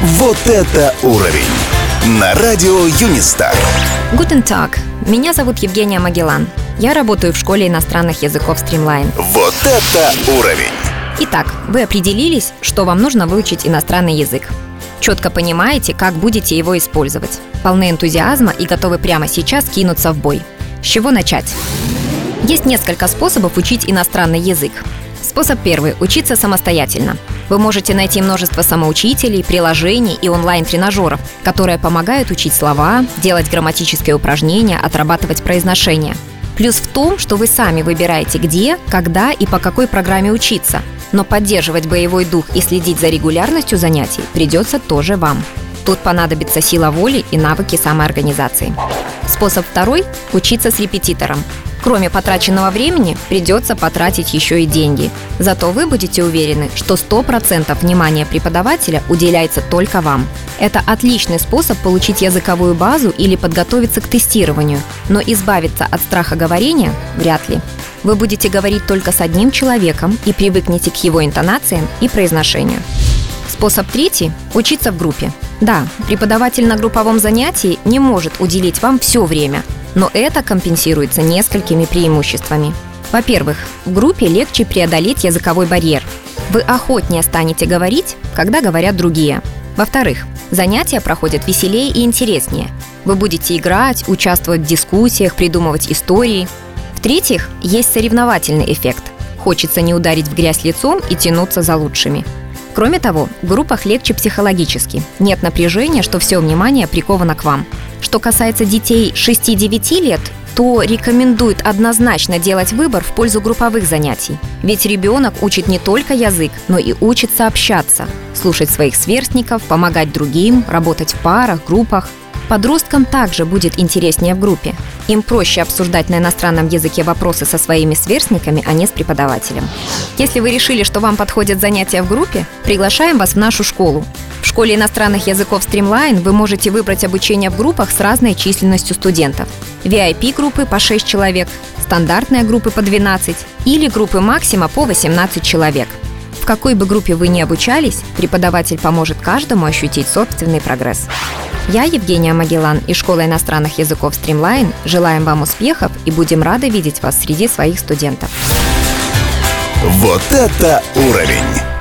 Вот это уровень! На радио Юнистар. Guten Tag. Меня зовут Евгения Магеллан. Я работаю в школе иностранных языков Streamline. Вот это уровень! Итак, вы определились, что вам нужно выучить иностранный язык. Четко понимаете, как будете его использовать. Полны энтузиазма и готовы прямо сейчас кинуться в бой. С чего начать? Есть несколько способов учить иностранный язык. Способ первый – учиться самостоятельно. Вы можете найти множество самоучителей, приложений и онлайн-тренажеров, которые помогают учить слова, делать грамматические упражнения, отрабатывать произношение. Плюс в том, что вы сами выбираете где, когда и по какой программе учиться. Но поддерживать боевой дух и следить за регулярностью занятий придется тоже вам. Тут понадобится сила воли и навыки самоорганизации. Способ второй – учиться с репетитором. Кроме потраченного времени, придется потратить еще и деньги. Зато вы будете уверены, что 100% внимания преподавателя уделяется только вам. Это отличный способ получить языковую базу или подготовиться к тестированию, но избавиться от страха говорения вряд ли. Вы будете говорить только с одним человеком и привыкнете к его интонациям и произношению. Способ третий – учиться в группе. Да, преподаватель на групповом занятии не может уделить вам все время, но это компенсируется несколькими преимуществами. Во-первых, в группе легче преодолеть языковой барьер. Вы охотнее станете говорить, когда говорят другие. Во-вторых, занятия проходят веселее и интереснее. Вы будете играть, участвовать в дискуссиях, придумывать истории. В-третьих, есть соревновательный эффект. Хочется не ударить в грязь лицом и тянуться за лучшими. Кроме того, в группах легче психологически. Нет напряжения, что все внимание приковано к вам. Что касается детей 6-9 лет, то рекомендует однозначно делать выбор в пользу групповых занятий. Ведь ребенок учит не только язык, но и учится общаться, слушать своих сверстников, помогать другим, работать в парах, группах. Подросткам также будет интереснее в группе. Им проще обсуждать на иностранном языке вопросы со своими сверстниками, а не с преподавателем. Если вы решили, что вам подходят занятия в группе, приглашаем вас в нашу школу. В школе иностранных языков Streamline вы можете выбрать обучение в группах с разной численностью студентов. VIP-группы по 6 человек, стандартные группы по 12 или группы максима по 18 человек. Какой бы группе вы ни обучались, преподаватель поможет каждому ощутить собственный прогресс. Я, Евгения Магеллан из Школы иностранных языков Streamline, желаем вам успехов и будем рады видеть вас среди своих студентов. Вот это уровень!